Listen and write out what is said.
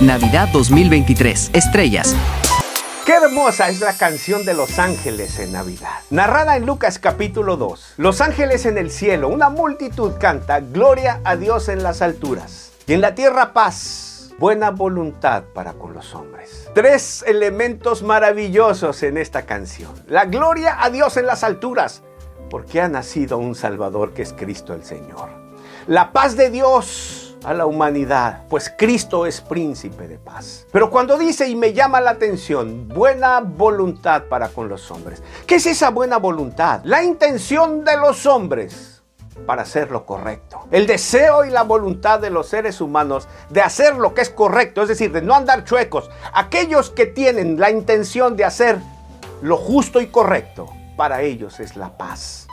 Navidad 2023. Estrellas. Qué hermosa es la canción de los ángeles en Navidad. Narrada en Lucas capítulo 2. Los ángeles en el cielo, una multitud canta, Gloria a Dios en las alturas. Y en la tierra paz, buena voluntad para con los hombres. Tres elementos maravillosos en esta canción. La gloria a Dios en las alturas, porque ha nacido un Salvador que es Cristo el Señor. La paz de Dios a la humanidad, pues Cristo es príncipe de paz. Pero cuando dice, y me llama la atención, buena voluntad para con los hombres, ¿qué es esa buena voluntad? La intención de los hombres para hacer lo correcto. El deseo y la voluntad de los seres humanos de hacer lo que es correcto, es decir, de no andar chuecos. Aquellos que tienen la intención de hacer lo justo y correcto, para ellos es la paz.